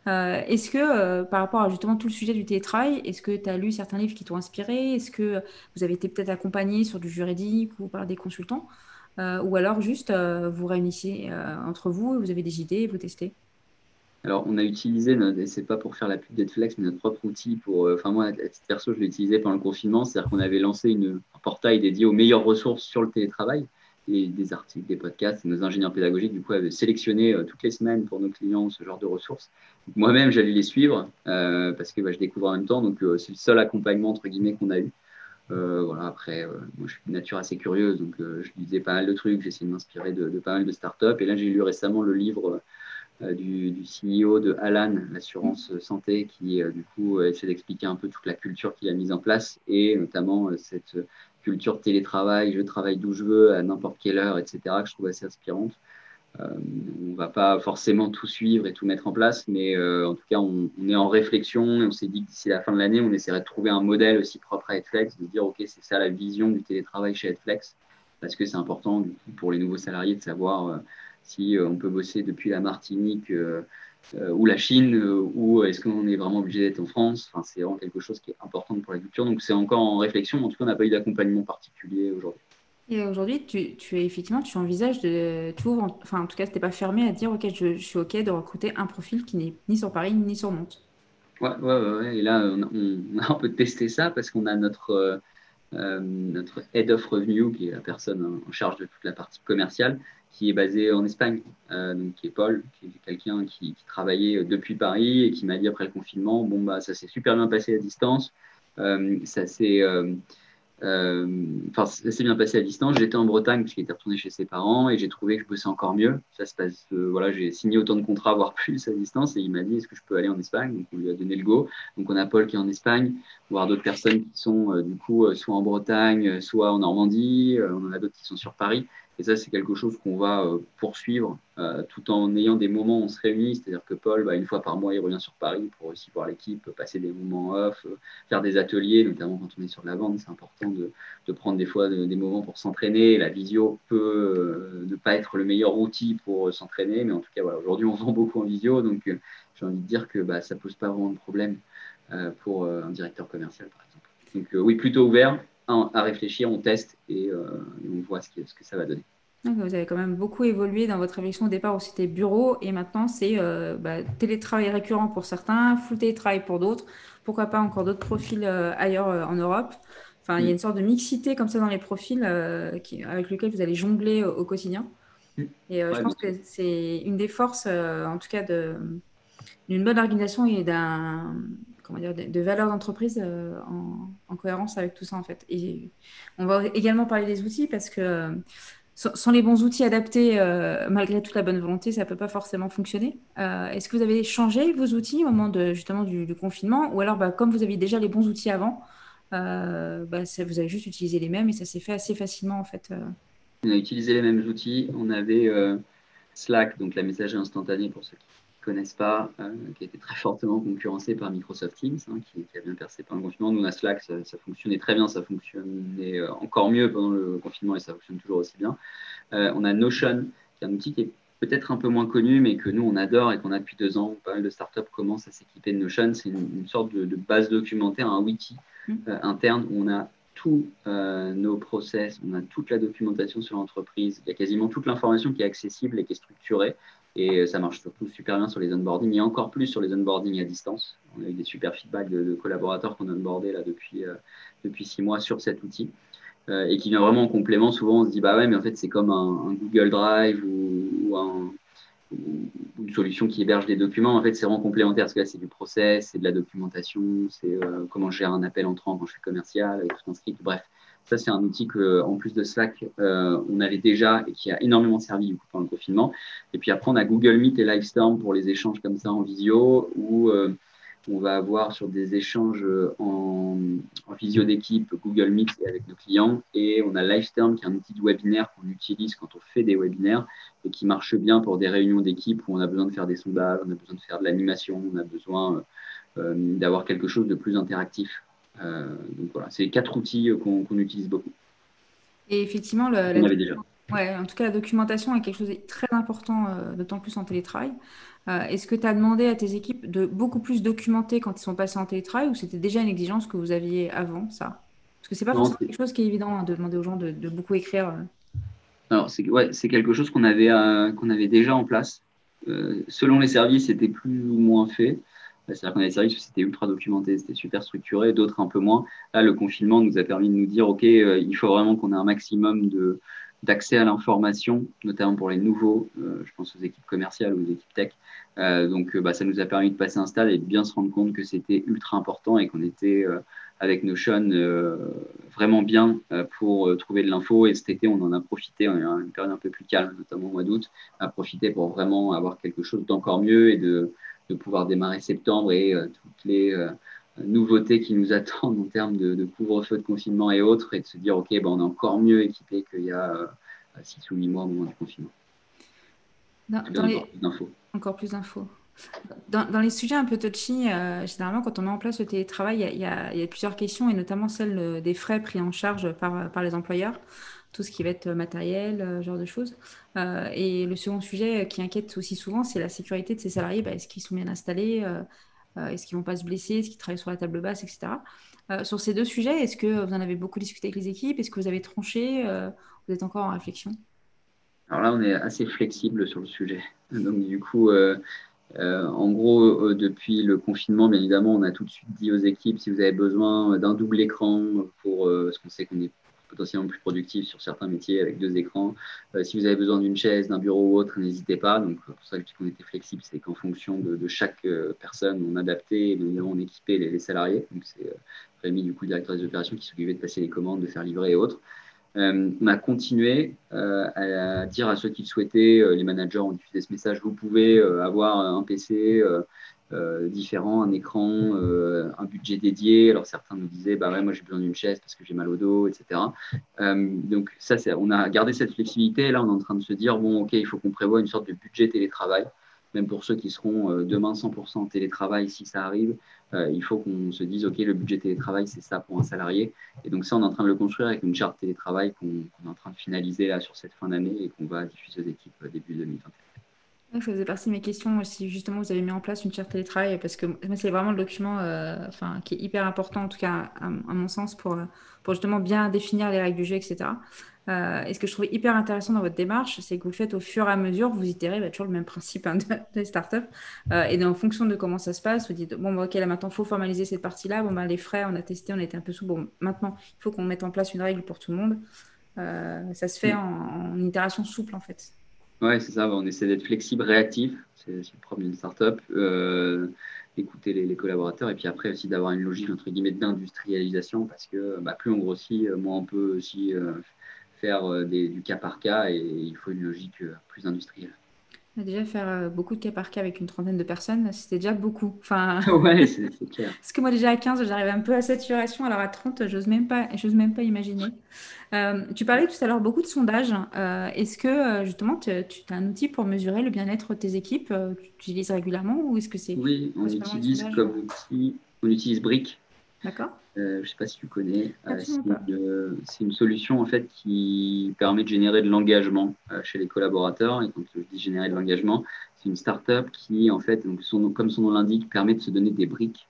Euh, est-ce que, euh, par rapport à justement tout le sujet du télétravail, est-ce que tu as lu certains livres qui t'ont inspiré? Est-ce que vous avez été peut-être accompagné sur du juridique ou par des consultants? Ou alors juste vous réunissez entre vous, vous avez des idées, vous testez? Alors, on a utilisé, et c'est pas pour faire la pub d'Etflex, mais notre propre outil pour. Enfin, moi, à titre perso, je l'ai utilisé pendant le confinement. C'est-à-dire qu'on avait lancé une, un portail dédié aux meilleures ressources sur le télétravail et des articles, des podcasts. Nos ingénieurs pédagogiques, du coup, avaient sélectionné euh, toutes les semaines pour nos clients ce genre de ressources. Moi-même, j'allais les suivre euh, parce que bah, je découvre en même temps. Donc, euh, c'est le seul accompagnement, entre guillemets, qu'on a eu. voilà, après, moi, je suis de nature assez curieuse, donc je lisais pas mal de trucs. Essayé de m'inspirer de, de, pas mal de startups. Et là, j'ai lu récemment le livre du, du, CEO de Alan, l'assurance santé, qui, du coup, essaie d'expliquer un peu toute la culture qu'il a mise en place et notamment cette culture télétravail, je travaille d'où je veux, à n'importe quelle heure, etc., que je trouve assez inspirante. Euh, on ne va pas forcément tout suivre et tout mettre en place, mais euh, en tout cas, on, est en réflexion et on s'est dit que d'ici la fin de l'année, on essaierait de trouver un modèle aussi propre à Edflex, de dire, OK, c'est ça la vision du télétravail chez Edflex, parce que c'est important du coup, pour les nouveaux salariés de savoir euh, si on peut bosser depuis la Martinique euh, ou la Chine, euh, ou est-ce qu'on est vraiment obligé d'être en France? Enfin, C'est vraiment quelque chose qui est important pour la culture. Donc c'est encore en réflexion. En tout cas, on n'a pas eu d'accompagnement particulier aujourd'hui. Et aujourd'hui, tu, tu, effectivement, tu envisages de, tu ouvres, enfin en tout cas, tu n'es pas fermé à dire, ok, je, suis ok de recruter un profil qui n'est ni sur Paris ni sur Nantes. Ouais, ouais, ouais. Et là, on, a un peu testé ça parce qu'on a notre euh, notre head of revenue, qui est la personne en charge de toute la partie commerciale, qui est basé en Espagne, euh, donc qui est Paul, qui est quelqu'un qui, travaillait depuis Paris et qui m'a dit après le confinement, bon bah ça s'est super bien passé à distance, euh, ça s'est euh, euh, enfin ça s'est bien passé à distance. J'étais en Bretagne puisqu'il était retourné chez ses parents et j'ai trouvé que je bossais encore mieux. Ça se passe, euh, voilà, j'ai signé autant de contrats, voire plus à distance et il m'a dit est-ce que je peux aller en Espagne? Donc on lui a donné le go. Donc on a Paul qui est en Espagne, voire d'autres personnes qui sont du coup soit en Bretagne, soit en Normandie. on en a d'autres qui sont sur Paris. Et ça, c'est quelque chose qu'on va euh, poursuivre euh, tout en ayant des moments où on se réunit. C'est-à-dire que Paul, bah, une fois par mois, il revient sur Paris pour aussi voir l'équipe, passer des moments off, euh, faire des ateliers, notamment quand on est sur la vente. C'est important de, de, prendre des fois des moments pour s'entraîner. La visio peut ne pas être le meilleur outil pour s'entraîner, mais en tout cas, voilà, aujourd'hui, on vend beaucoup en visio. Donc, j'ai envie de dire que bah, ça ne pose pas vraiment de problème pour un directeur commercial, par exemple. Donc, oui, plutôt ouvert, à réfléchir, on teste et, euh, on voit ce que, ce que, ça va donner. Vous avez quand même beaucoup évolué dans votre réflexion au départ où c'était bureau et maintenant c'est euh, bah, télétravail récurrent pour certains, full télétravail pour d'autres, pourquoi pas encore d'autres profils euh, ailleurs en Europe? Enfin, il y a mm. une sorte de mixité comme ça dans les profils qui, avec lesquels vous allez jongler au, quotidien. Mm. Et je pense que c'est une des forces, en tout cas, d'une bonne organisation et d'un de, valeurs d'entreprise euh, en, cohérence avec tout ça en fait. Et on va également parler des outils parce que euh, sans les bons outils adaptés, euh, malgré toute la bonne volonté, ça ne peut pas forcément fonctionner. Est-ce que vous avez changé vos outils au moment justement du, confinement? Ou alors, bah, comme vous aviez déjà les bons outils avant, bah, vous avez juste utilisé les mêmes et ça s'est fait assez facilement en fait On a utilisé les mêmes outils. On avait Slack, donc la messagerie instantanée pour ceux qui connaissent pas, euh, qui a été très fortement concurrencé par Microsoft Teams, hein, qui, a bien percé pendant le confinement. Nous, on a Slack, ça, fonctionnait très bien, ça fonctionnait euh, encore mieux pendant le confinement et ça fonctionne toujours aussi bien. Euh, on a Notion, qui est un outil qui est peut-être un peu moins connu, mais que nous, on adore et qu'on a depuis deux ans. Pas mal de startups commencent à s'équiper de Notion. C'est une, sorte de, base documentaire, un wiki mmh. interne où on a tous nos process, on a toute la documentation sur l'entreprise, il y a quasiment toute l'information qui est accessible et qui est structurée. Et ça marche surtout super bien sur les onboarding et encore plus sur les onboarding à distance. On a eu des super feedbacks de, collaborateurs qu'on a onboardés là depuis, euh, depuis six mois sur cet outil. Euh, et qui vient vraiment en complément. Souvent, on se dit, bah ouais, mais en fait, c'est comme un, Google Drive ou, un, une solution qui héberge des documents. En fait, c'est vraiment complémentaire parce que là, c'est du process, c'est de la documentation, c'est euh, comment je gère un appel entrant quand je suis commercial, avec tout un script. Bref, ça, c'est un outil que, en plus de Slack, euh, on avait déjà et qui a énormément servi pendant le confinement. Et puis après, on a Google Meet et Livestorm pour les échanges comme ça en visio, où euh, on va avoir sur des échanges en, en visio d'équipe Google Meet et avec nos clients. Et on a Livestorm qui est un outil de webinaire qu'on utilise quand on fait des webinaires et qui marche bien pour des réunions d'équipe où on a besoin de faire des sondages, on a besoin de faire de l'animation, on a besoin euh, d'avoir quelque chose de plus interactif. Euh, donc voilà, c'est quatre outils euh, qu'on utilise beaucoup. Et effectivement, le, on avait déjà. Ouais, en tout cas, la documentation est quelque chose de très important, euh, d'autant plus en télétravail. Est-ce que tu as demandé à tes équipes de beaucoup plus documenter quand ils sont passés en télétravail ou c'était déjà une exigence que vous aviez avant ça? Parce que c'est pas forcément quelque chose qui est évident hein, de demander aux gens de, beaucoup écrire. Alors, c'est ouais, quelque chose qu'on avait, qu'on avait déjà en place. selon les services, c'était plus ou moins fait. C'est-à-dire qu'on avait des services où c'était ultra documenté, c'était super structuré, d'autres un peu moins. Là, le confinement nous a permis de nous dire, OK, il faut vraiment qu'on ait un maximum d'accès à l'information, notamment pour les nouveaux, euh, je pense aux équipes commerciales ou aux équipes tech. Euh, donc, euh, bah, ça nous a permis de passer un stade et de bien se rendre compte que c'était ultra important et qu'on était avec Notion vraiment bien pour trouver de l'info. Et cet été, on en a profité, on a une période un peu plus calme, notamment au mois d'août, à profiter pour vraiment avoir quelque chose d'encore mieux et de, de, pouvoir démarrer septembre et toutes les nouveautés qui nous attendent en termes de, couvre-feu, de confinement et autres, et de se dire, OK, ben, on est encore mieux équipé qu'il y a 6 euh, ou 8 mois au moment du confinement. Dans, encore plus d'infos. Encore plus d'infos. Dans, les sujets un peu touchy, euh, généralement, quand on met en place le télétravail, il y, a, plusieurs questions, et notamment celle euh, des frais pris en charge par, par les employeurs, tout ce qui va être matériel, genre de choses. et le second sujet qui inquiète aussi souvent, c'est la sécurité de ces salariés. Bah, est-ce qu'ils sont bien installés euh, est-ce qu'ils vont pas se blesser Est-ce qu'ils travaillent sur la table basse, etc. Euh, sur ces deux sujets, est-ce que vous en avez beaucoup discuté avec les équipes? Est-ce que vous avez tranché euh, Vous êtes encore en réflexion? Alors là, on est assez flexible sur le sujet. Donc du coup, en gros, depuis le confinement, bien évidemment, on a tout de suite dit aux équipes si vous avez besoin d'un double écran pour, parce qu'on sait qu'on est potentiellement plus productif sur certains métiers avec deux écrans. Euh, si vous avez besoin d'une chaise, d'un bureau ou autre, n'hésitez pas. Donc, pour ça que qu'on était flexible, c'est qu'en fonction de, chaque euh, personne, on adaptait et on équipait les, salariés. Donc, c'est euh, Rémi, du coup, directeur des opérations, qui s'occupait de passer les commandes, de faire livrer et autres. on a continué à dire à ceux qui le souhaitaient, les managers ont diffusé ce message, vous pouvez avoir un PC, euh, différents, un écran, euh, un budget dédié. Alors certains nous disaient, bah ouais, moi j'ai besoin d'une chaise parce que j'ai mal au dos, etc. Euh, donc ça, on a gardé cette flexibilité. Là, on est en train de se dire, bon, ok, il faut qu'on prévoie une sorte de budget télétravail, même pour ceux qui seront demain 100% en télétravail si ça arrive. il faut qu'on se dise, ok, le budget télétravail, c'est ça pour un salarié. Et donc ça, on est en train de le construire avec une charte télétravail qu'on est en train de finaliser là sur cette fin d'année et qu'on va diffuser aux équipes début 2021. Ça faisait partie de mes questions si justement vous avez mis en place une charte télétravail, parce que c'est vraiment le document euh, enfin, qui est hyper important, en tout cas à, mon sens, pour, pour justement bien définir les règles du jeu, etc. Euh, et ce que je trouve hyper intéressant dans votre démarche, c'est que vous le faites au fur et à mesure, vous itérez bah, toujours le même principe hein, de, startup. Euh, et en fonction de comment ça se passe, vous dites bon, bah, ok, là maintenant, il faut formaliser cette partie-là. Bon, bah, les frais, on a testé, on été un peu sous. Bon, maintenant, il faut qu'on mette en place une règle pour tout le monde. ça se fait mm. en, en itération souple, en fait. Ouais, c'est ça. On essaie d'être flexible, réactif. C'est le problème d'une startup. Euh, écouter les, collaborateurs et puis après aussi d'avoir une logique entre guillemets d'industrialisation parce que bah, plus on grossit, euh, moins on peut aussi euh, faire du cas par cas et il faut une logique plus industrielle. Déjà, faire euh, beaucoup de cas par cas avec une trentaine de personnes, c'était déjà beaucoup. Enfin... ouais, c'est clair. Parce que moi, déjà à 15, j'arrive un peu à saturation. Alors à 30, j'ose même pas, j'ose même pas imaginer. Euh, tu parlais tout à l'heure beaucoup de sondages. Euh, est-ce que justement, tu, as un outil pour mesurer le bien-être de tes équipes Tu utilises régulièrement ou est-ce que c'est Oui, on utilise comme outil, on utilise Brick D'accord. Euh, je ne sais pas si tu connais. Euh, c'est une, solution en fait qui permet de générer de l'engagement euh, chez les collaborateurs. Et quand je dis générer de l'engagement, c'est une start-up qui en fait, donc son, comme son nom l'indique, permet de se donner des briques.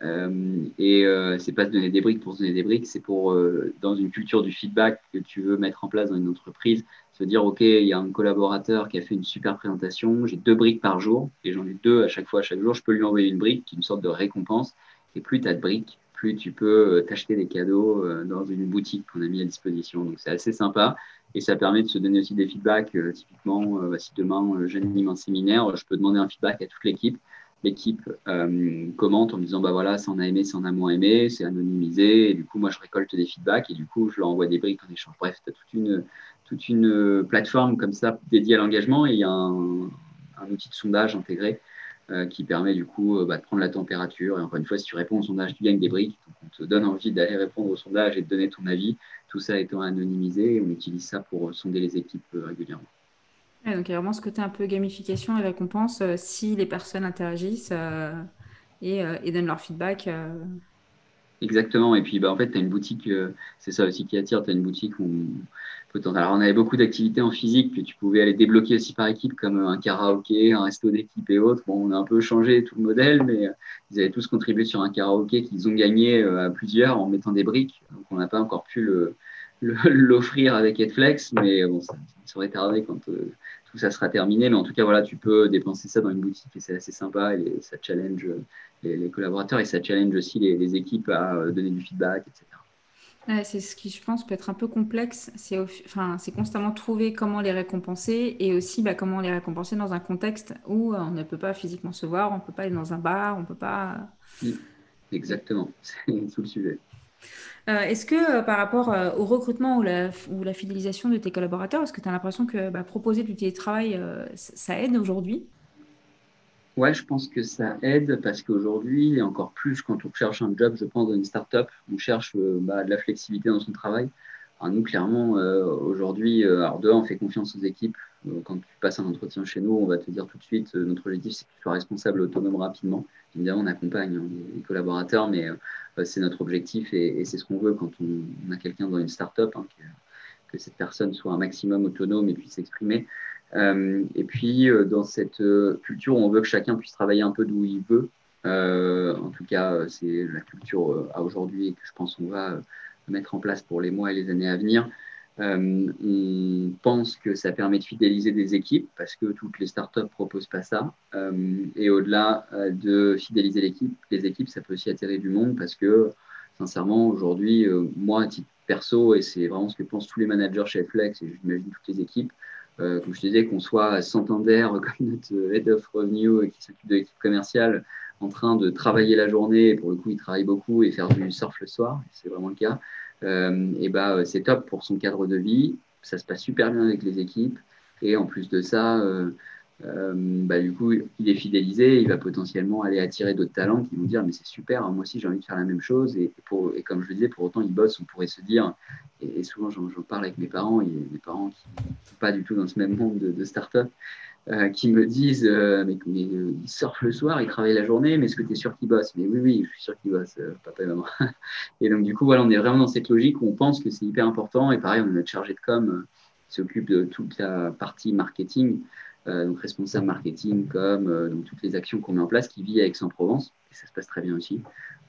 et c'est pas se donner des briques pour se donner des briques, c'est pour dans une culture du feedback que tu veux mettre en place dans une entreprise, se dire ok, il y a un collaborateur qui a fait une super présentation, j'ai deux briques par jour et j'en ai deux à chaque fois, à chaque jour, je peux lui envoyer une brique qui est une sorte de récompense. Et plus tu as de briques, plus tu peux euh, t'acheter des cadeaux euh, dans une boutique qu'on a mis à disposition. Donc c'est assez sympa et ça permet de se donner aussi des feedbacks. Euh, typiquement, bah, si demain j'anime un séminaire, je peux demander un feedback à toute l'équipe. L'équipe commente en me disant bah voilà, ça en a aimé, ça en a moins aimé, c'est anonymisé. Et du coup, moi je récolte des feedbacks et du coup, je leur envoie des briques en échange. Bref, tu as toute une, toute une plateforme comme ça dédiée à l'engagement et il y a un, outil de sondage intégré qui permet du coup euh, bah, de prendre la température. Et encore une fois, si tu réponds au sondage, tu gagnes des briques. On te donne envie d'aller répondre au sondage et de donner ton avis. Tout ça étant anonymisé, on utilise ça pour sonder les équipes euh, régulièrement. donc il y a vraiment ce côté un peu gamification et récompense si les personnes interagissent et, donnent leur feedback. Exactement. Et puis, bah, en fait, tu as une boutique, c'est ça aussi qui attire. Tu as une boutique où alors, on avait beaucoup d'activités en physique que tu pouvais aller débloquer aussi par équipe, comme un karaoké, un resto d'équipe et autres. Bon, on a un peu changé tout le modèle, mais euh, ils avaient tous contribué sur un karaoké qu'ils ont gagné euh, à plusieurs en mettant des briques. Donc, on n'a pas encore pu le, l'offrir avec Edflex, mais bon, ça, serait tardé quand tout ça sera terminé. Mais en tout cas, voilà, tu peux dépenser ça dans une boutique et c'est assez sympa et ça challenge les, collaborateurs et ça challenge aussi les, les équipes à donner du feedback, etc c'est ce qui, je pense, peut être un peu complexe. C'est enfin, constamment trouver comment les récompenser et aussi bah, comment les récompenser dans un contexte où euh, on ne peut pas physiquement se voir, on ne peut pas aller dans un bar, on ne peut pas. Exactement, c'est tout le sujet. Euh, est-ce que euh, par rapport au recrutement ou la, la, fidélisation de tes collaborateurs, est-ce que tu as l'impression que bah, proposer du télétravail, ça aide aujourd'hui? Ouais, je pense que ça aide parce qu'aujourd'hui, encore plus quand on cherche un job, je pense, dans une start-up, on cherche euh, bah, de la flexibilité dans son travail. Nous, clairement, euh, aujourd'hui, euh, alors on fait confiance aux équipes. quand tu passes un entretien chez nous, on va te dire tout de suite, notre objectif, c'est que tu sois responsable autonome rapidement. Évidemment, on accompagne hein, les, collaborateurs, mais c'est notre objectif et, c'est ce qu'on veut quand on, a quelqu'un dans une start-up, hein, que, que, cette personne soit un maximum autonome et puisse s'exprimer. Euh, et puis, euh, dans cette euh, culture on veut que chacun puisse travailler un peu d'où il veut, en tout cas, c'est la culture à aujourd'hui et que je pense qu'on va mettre en place pour les mois et les années à venir. On pense que ça permet de fidéliser des équipes parce que toutes les startups ne proposent pas ça. et au-delà de fidéliser l'équipe, les équipes, ça peut aussi attirer du monde parce que, sincèrement, aujourd'hui, moi, à perso, et c'est vraiment ce que pensent tous les managers chez Flex et j'imagine toutes les équipes, euh, comme je disais, qu'on soit à Santander, comme notre head of revenue qui s'occupe de l'équipe commerciale, en train de travailler la journée, pour le coup, il travaille beaucoup et faire du surf le soir, c'est vraiment le cas, euh, et bah, c'est top pour son cadre de vie. Ça se passe super bien avec les équipes. Et en plus de ça, euh, euh, bah, du coup, il est fidélisé, il va potentiellement aller attirer d'autres talents qui vont dire mais c'est super, hein, moi aussi j'ai envie de faire la même chose. Et, et, comme je le disais, pour autant ils bossent, on pourrait se dire, et, souvent j'en parle avec mes parents, il a des parents qui ne sont pas du tout dans ce même monde de, start-up, euh, qui me disent euh, mais, mais il surfe le soir, il travaille la journée, mais est-ce que tu es sûr qu'il bosse? Mais oui, oui, je suis sûr qu'il bosse, papa et maman. et donc du coup, voilà, on est vraiment dans cette logique où on pense que c'est hyper important. Et pareil, on a notre chargé de com qui s'occupe de toute la partie marketing. Euh, donc responsable marketing, euh, donc toutes les actions qu'on met en place, qui vit à Aix-en-Provence, et ça se passe très bien aussi.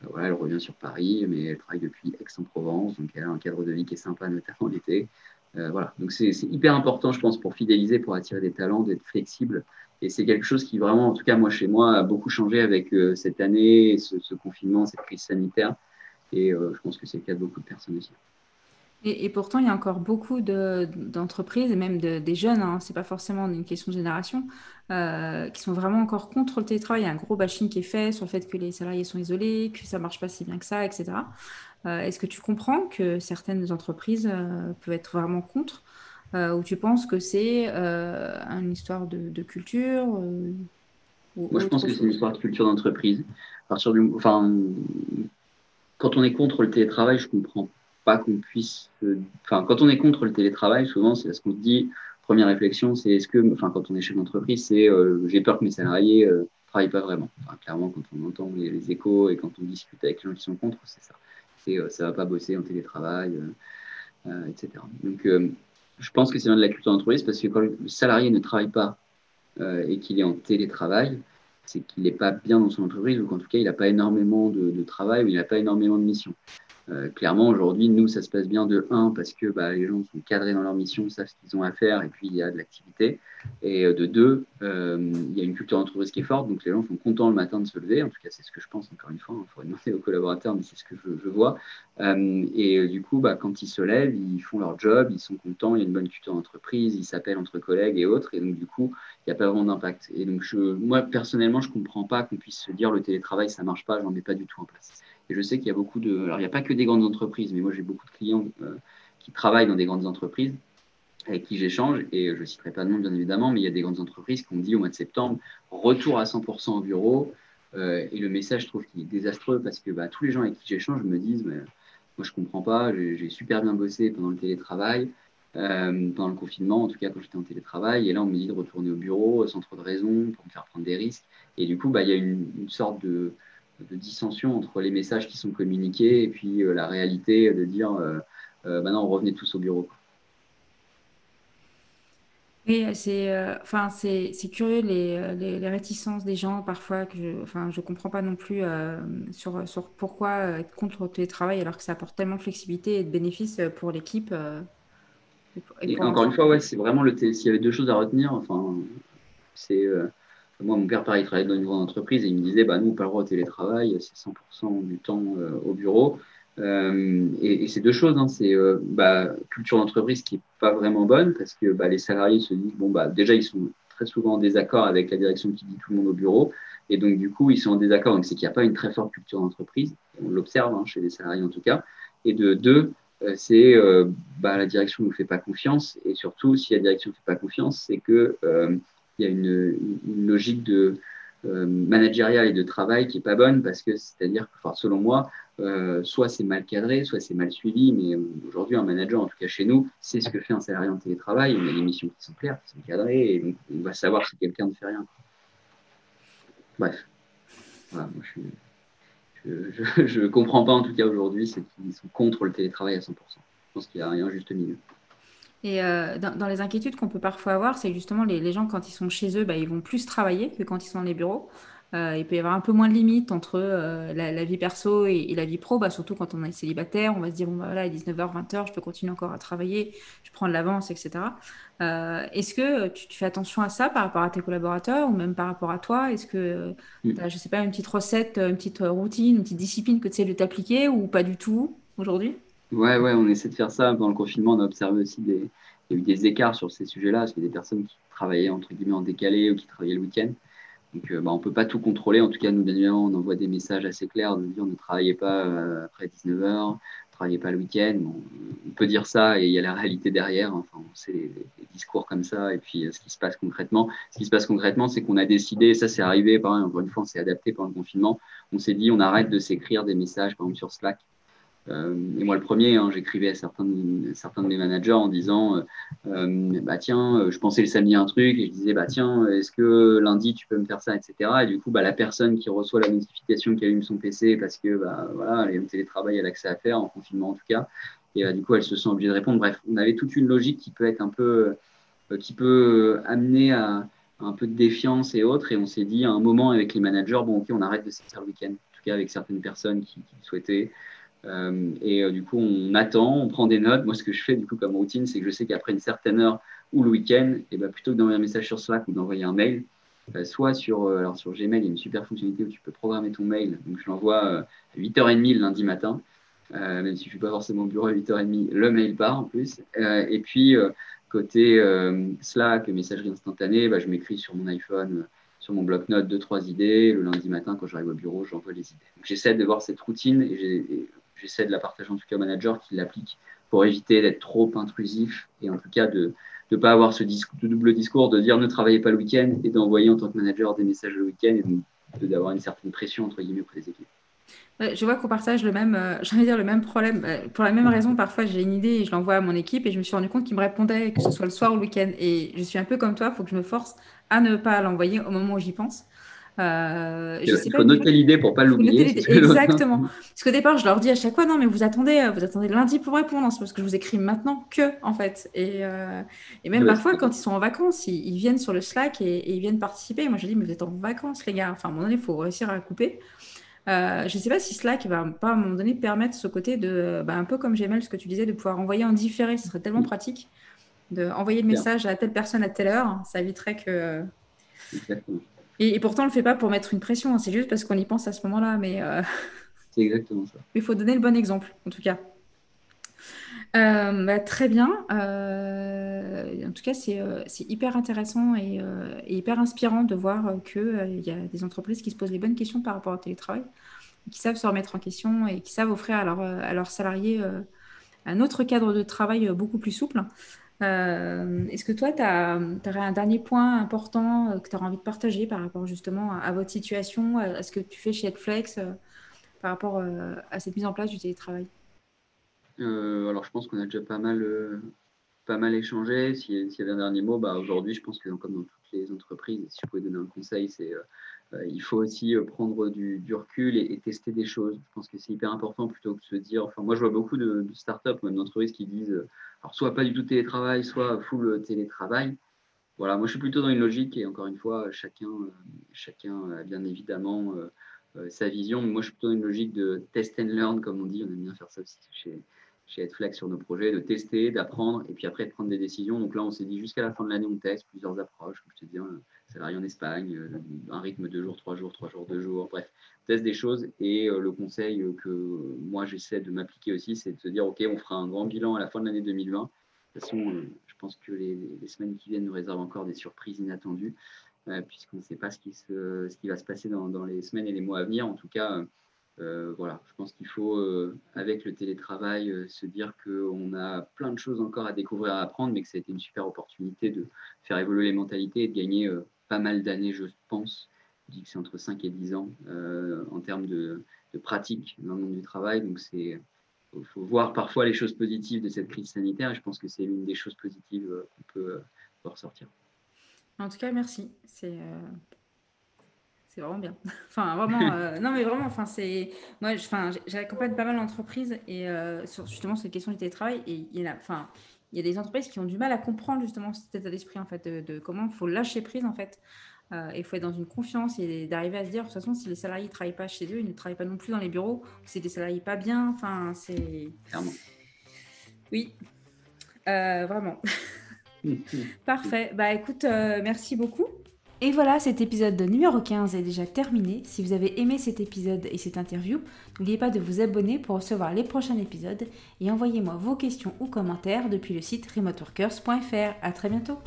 Euh, voilà, elle revient sur Paris, mais elle travaille depuis Aix-en-Provence, donc elle a un cadre de vie qui est sympa, notamment l'été. Voilà, donc c'est hyper important, je pense, pour fidéliser, pour attirer des talents, d'être flexible. Et c'est quelque chose qui vraiment, en tout cas moi chez moi, a beaucoup changé avec cette année, ce, ce, confinement, cette crise sanitaire. Et je pense que c'est le cas de beaucoup de personnes aussi. Et, pourtant, il y a encore beaucoup d'entreprises, et même des jeunes, hein, ce n'est pas forcément une question de génération, euh, qui sont vraiment encore contre le télétravail. Il y a un gros bashing qui est fait sur le fait que les salariés sont isolés, que ça ne marche pas si bien que ça, etc. Euh, est-ce que tu comprends que certaines entreprises euh, peuvent être vraiment contre Ou tu penses que c'est une histoire de, culture Moi, je pense que c'est une histoire de culture d'entreprise. Enfin, quand on est contre le télétravail, je comprends qu'on puisse. Enfin, quand on est contre le télétravail, souvent, c'est ce qu'on se dit. Première réflexion, c'est est-ce que, enfin, quand on est chef d'entreprise, c'est euh, j'ai peur que mes salariés ne euh, travaillent pas vraiment. Enfin, clairement, quand on entend les, échos et quand on discute avec les gens qui sont contre, c'est ça. C'est euh, ça va pas bosser en télétravail, etc. Donc, je pense que c'est de la culture d'entreprise parce que quand le salarié ne travaille pas et qu'il est en télétravail, c'est qu'il n'est pas bien dans son entreprise ou qu'en tout cas, il n'a pas énormément de, de travail ou il n'a pas énormément de missions. Euh, clairement, aujourd'hui, nous, ça se passe bien de 1 parce que bah, les gens sont cadrés dans leur mission, savent ce qu'ils ont à faire et puis il y a de l'activité. Et euh, de 2, euh, il y a une culture d'entreprise qui est forte, donc les gens sont contents le matin de se lever. En tout cas, c'est ce que je pense, encore une fois. Il faudrait demander aux collaborateurs, mais c'est ce que je, vois. et du coup, bah, quand ils se lèvent, ils font leur job, ils sont contents, il y a une bonne culture d'entreprise, ils s'appellent entre collègues et autres. Et donc, du coup, il n'y a pas vraiment d'impact. Et donc, moi, personnellement, je ne comprends pas qu'on puisse se dire le télétravail, ça ne marche pas, je n'en mets pas du tout en place. Et je sais qu'il y a beaucoup de. Alors, il n'y a pas que des grandes entreprises, mais moi, j'ai beaucoup de clients euh, qui travaillent dans des grandes entreprises avec qui j'échange, et je ne citerai pas de nom, bien évidemment, mais il y a des grandes entreprises qui ont dit au mois de septembre retour à 100% au bureau. Euh, et le message, je trouve qu'il est désastreux parce que bah, tous les gens avec qui j'échange me disent moi, je ne comprends pas, j'ai super bien bossé pendant le télétravail. Euh, pendant le confinement, en tout cas quand j'étais en télétravail. Et là, on me dit de retourner au bureau sans trop de raisons pour me faire prendre des risques. Et du coup, bah, il y a une sorte de, de dissension entre les messages qui sont communiqués et puis euh, la réalité de dire euh, euh, maintenant on revenait tous au bureau. Oui, c'est euh, enfin, c'est c'est curieux les, les, les réticences des gens parfois que je, enfin, je comprends pas non plus euh, sur, sur pourquoi être contre le télétravail alors que ça apporte tellement de flexibilité et de bénéfices pour l'équipe. et Et encore une fois, ouais, c'est vraiment le S'il y avait deux choses à retenir, enfin, c'est moi, mon père, pareil, il travaillait dans une grande entreprise et il me disait, bah, nous, pas le droit au télétravail, c'est 100% du temps euh, au bureau. Euh, et, c'est deux choses, hein, c'est euh, bah, culture d'entreprise qui est pas vraiment bonne parce que bah, les salariés se disent, bon, bah, déjà, ils sont très souvent en désaccord avec la direction qui dit tout le monde au bureau. Et donc, du coup, ils sont en désaccord. Donc, c'est qu'il n'y a pas une très forte culture d'entreprise. On l'observe hein, chez les salariés en tout cas. Et de deux, c'est bah, la direction ne nous fait pas confiance. Et surtout, si la direction ne fait pas confiance, c'est que il y a une, logique de euh, managériale et de travail qui est pas bonne parce que c'est-à-dire enfin, selon moi, euh, soit c'est mal cadré, soit c'est mal suivi. Mais euh, aujourd'hui, un manager, en tout cas chez nous, c'est ce que fait un salarié en télétravail. On a des missions qui sont claires, qui sont cadrées, et on va savoir si quelqu'un ne fait rien. Bref, moi je ne comprends pas en tout cas aujourd'hui, c'est qu'ils sont contre le télétravail à 100%. Je pense qu'il y a un juste milieu. Et euh, dans, dans les inquiétudes qu'on peut parfois avoir, c'est justement les, les gens, quand ils sont chez eux, bah, ils vont plus travailler que quand ils sont dans les bureaux. Euh, il peut y avoir un peu moins de limites entre euh, la, la vie perso et, et la vie pro, bah, surtout quand on est célibataire. On va se dire, bon, bah, voilà, à 19h, 20h, je peux continuer encore à travailler, je prends de l'avance, etc. Est-ce que tu, tu fais attention à ça par rapport à tes collaborateurs ou même par rapport à toi? Est-ce que tu Mm. as, je sais pas, une petite recette, une petite routine, une petite discipline que tu essaies de t'appliquer ou pas du tout aujourd'hui? Ouais, ouais, on essaie de faire ça. Pendant le confinement, on a observé aussi des, il y a eu des écarts sur ces sujets-là, parce qu'il y a des personnes qui travaillaient entre guillemets en décalé ou qui travaillaient le week-end. Donc, euh, bah, on ne peut pas tout contrôler. En tout cas, nous, bien évidemment, on envoie des messages assez clairs de dire ne travaillez pas euh, après 19h, ne travaillez pas le week-end. On peut dire ça et il y a la réalité derrière. Enfin, c'est les, les, discours comme ça. Et puis, euh, ce qui se passe concrètement, ce qui se passe concrètement, c'est qu'on a décidé, ça c'est arrivé, pareil, encore une fois, on s'est adapté pendant le confinement. On s'est dit, on arrête de s'écrire des messages, par exemple, sur Slack euh, et moi, le premier, hein, j'écrivais à certains de, mes managers en disant euh, euh, bah, Tiens, je pensais le samedi un truc, et je disais bah, Tiens, est-ce que lundi tu peux me faire ça, etc. Et du coup, bah, la personne qui reçoit la notification qui allume son PC parce que bah, voilà, elle est en télétravail, elle a accès à faire, en confinement en tout cas, et bah, du coup, elle se sent obligée de répondre. Bref, on avait toute une logique qui peut être un peu, qui peut amener à, un peu de défiance et autres. Et on s'est dit à un moment avec les managers Bon, ok, on arrête de sortir le week-end, en tout cas avec certaines personnes qui, qui souhaitaient. Euh, et euh, du coup, on attend, on prend des notes. Moi, ce que je fais du coup comme routine, c'est que je sais qu'après une certaine heure ou le week-end, et ben, plutôt que d'envoyer un message sur Slack ou d'envoyer un mail, euh, soit sur, alors sur Gmail, il y a une super fonctionnalité où tu peux programmer ton mail. Donc, je l'envoie à 8h30 le lundi matin, même si je ne suis pas forcément au bureau à 8h30, le mail part en plus. et puis, côté Slack, messagerie instantanée, bah, je m'écris sur mon iPhone sur mon bloc-notes deux, trois idées. Le lundi matin, quand j'arrive au bureau, j'envoie les idées. J'essaie de voir cette routine et j'essaie de la partager en tout cas au manager qui l'applique pour éviter d'être trop intrusif et en tout cas de ne pas avoir ce discours, de double discours de dire ne travaillez pas le week-end et d'envoyer en tant que manager des messages le week-end et d'avoir une certaine pression entre guillemets auprès des équipes. Je vois qu'on partage le même, euh, dire le même problème. Pour la même raison, parfois j'ai une idée et je l'envoie à mon équipe et je me suis rendu compte qu'ils me répondaient que ce soit le soir ou le week-end. Et je suis un peu comme toi, il faut que je me force à ne pas l'envoyer au moment où j'y pense. Euh, je il faut noter l'idée pour pas l'oublier. Exactement. Parce qu'au départ, je leur dis à chaque fois, non, mais vous attendez, vous attendez lundi pour répondre. C'est parce que je vous écris maintenant que, en fait. Et, euh, et même ouais, parfois, quand ils sont en vacances, ils, ils viennent sur le Slack et, et, ils viennent participer. Moi, je dis, mais vous êtes en vacances, les gars. Enfin, à un moment donné, il faut réussir à couper. Euh, je ne sais pas si Slack va pas à un moment donné permettre ce côté de, bah, un peu comme Gmail, ce que tu disais, de pouvoir envoyer en différé. Ce serait tellement pratique de envoyer le message à telle personne à telle heure. Ça éviterait que. Exactement. Et, et, pourtant, on ne le fait pas pour mettre une pression, hein. c'est juste parce qu'on y pense à ce moment-là. Mais euh... c'est exactement ça. Il faut donner le bon exemple, en tout cas. Euh, bah, très bien. Euh, en tout cas, c'est euh, hyper intéressant et, et, hyper inspirant de voir qu'il y a des entreprises qui se posent les bonnes questions par rapport au télétravail, qui savent se remettre en question et qui savent offrir à, leur, à leurs salariés un autre cadre de travail beaucoup plus souple. Euh, Est-ce que toi, tu aurais un dernier point important que tu auras envie de partager par rapport justement à, votre situation, à, ce que tu fais chez Netflix, euh, par rapport euh, à cette mise en place du télétravail? Euh, Alors, je pense qu'on a déjà pas mal, euh, pas mal échangé. S'il si y avait un dernier mot, bah, aujourd'hui, je pense que comme dans toutes les entreprises, si je pouvais donner un conseil, c'est euh, il faut aussi prendre du, recul et, et, tester des choses. Je pense que c'est hyper important plutôt que de se dire. Enfin, moi, je vois beaucoup de, de startups, même d'entreprises qui disent alors soit pas du tout télétravail, soit full télétravail. voilà, moi je suis plutôt dans une logique et encore une fois, chacun, chacun a bien évidemment sa vision. Moi je suis plutôt dans une logique de test and learn, comme on dit. On aime bien faire ça aussi chez, chez Headflex sur nos projets, de tester, d'apprendre et puis après de prendre des décisions. Donc là, on s'est dit jusqu'à la fin de l'année, on teste plusieurs approches. Comme je te dis, salarié en Espagne, euh, un rythme de jours, trois jours, trois jours, deux jours. Bref, on teste des choses et euh, le conseil que moi j'essaie de m'appliquer aussi, c'est de se dire ok, on fera un grand bilan à la fin de l'année 2020. De toute façon, euh, je pense que les, semaines qui viennent nous réservent encore des surprises inattendues, puisqu'on ne sait pas ce qui, va se passer dans, les semaines et les mois à venir. En tout cas, euh, voilà, je pense qu'il faut, euh, avec le télétravail, euh, se dire qu'on a plein de choses encore à découvrir, à apprendre, mais que ça a été une super opportunité de faire évoluer les mentalités et de gagner pas mal d'années, je pense. Je dis que c'est entre 5 et 10 ans en termes de, pratique dans le monde du travail. Donc, c'est faut, voir parfois les choses positives de cette crise sanitaire. Et je pense que c'est l'une des choses positives qu'on peut, ressortir. En tout cas, merci. C'est c'est vraiment bien. enfin, vraiment, euh, non, mais vraiment, enfin, c'est. Moi, enfin, j'accompagne pas mal d'entreprises et euh, sur justement cette question du télétravail. Et il y a, enfin, il y a des entreprises qui ont du mal à comprendre justement cet état d'esprit, en fait, de, comment il faut lâcher prise, en fait. Euh, il faut être dans une confiance et d'arriver à se dire, de toute façon, si les salariés ne travaillent pas chez eux, ils ne travaillent pas non plus dans les bureaux, c'est des salariés pas bien. Enfin, c'est. Clairement. Oui, vraiment. Parfait. Bah écoute, merci beaucoup. Et voilà, cet épisode numéro 15 est déjà terminé. Si vous avez aimé cet épisode et cette interview, n'oubliez pas de vous abonner pour recevoir les prochains épisodes et envoyez-moi vos questions ou commentaires depuis le site remoteworkers.fr. À très bientôt.